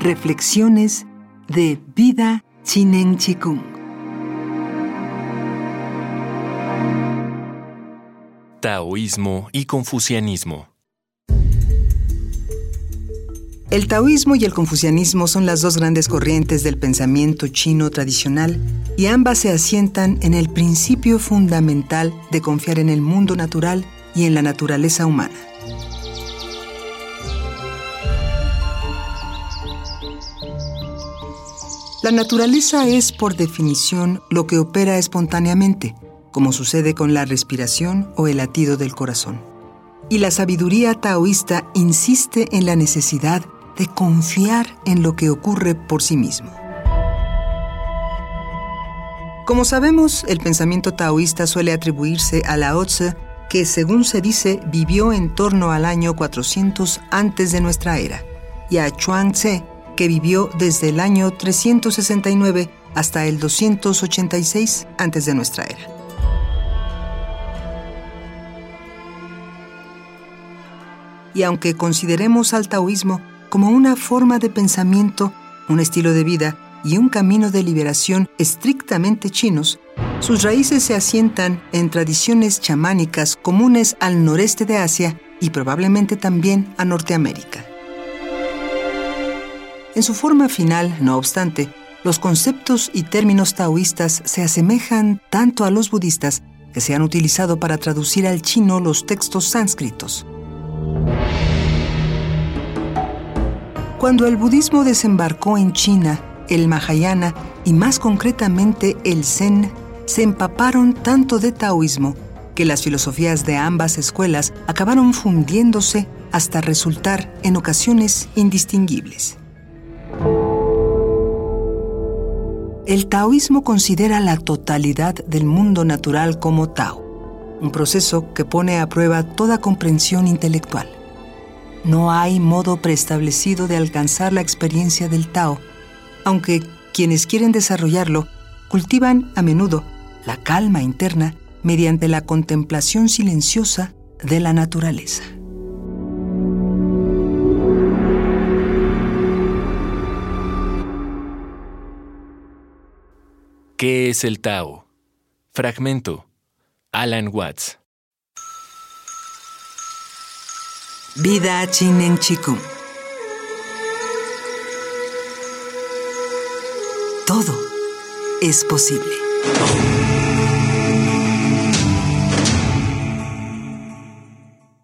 Reflexiones de Vida Chinen Chikung. Taoísmo y confucianismo. El taoísmo y el confucianismo son las dos grandes corrientes del pensamiento chino tradicional y ambas se asientan en el principio fundamental de confiar en el mundo natural y en la naturaleza humana. La naturaleza es, por definición, lo que opera espontáneamente, como sucede con la respiración o el latido del corazón. Y la sabiduría taoísta insiste en la necesidad de confiar en lo que ocurre por sí mismo. Como sabemos, el pensamiento taoísta suele atribuirse a Lao Tse, que según se dice vivió en torno al año 400 antes de nuestra era, y a Chuang Tse, que vivió desde el año 369 hasta el 286 antes de nuestra era. Y aunque consideremos al taoísmo como una forma de pensamiento, un estilo de vida y un camino de liberación estrictamente chinos, sus raíces se asientan en tradiciones chamánicas comunes al noreste de Asia y probablemente también a Norteamérica. En su forma final, no obstante, los conceptos y términos taoístas se asemejan tanto a los budistas que se han utilizado para traducir al chino los textos sánscritos. Cuando el budismo desembarcó en China, el Mahayana y más concretamente el Zen se empaparon tanto de taoísmo que las filosofías de ambas escuelas acabaron fundiéndose hasta resultar en ocasiones indistinguibles. El taoísmo considera la totalidad del mundo natural como Tao, un proceso que pone a prueba toda comprensión intelectual. No hay modo preestablecido de alcanzar la experiencia del Tao, aunque quienes quieren desarrollarlo cultivan a menudo la calma interna mediante la contemplación silenciosa de la naturaleza. ¿Qué es el Tao? Fragmento. Alan Watts. Vida Chinen Chikung. Todo es posible.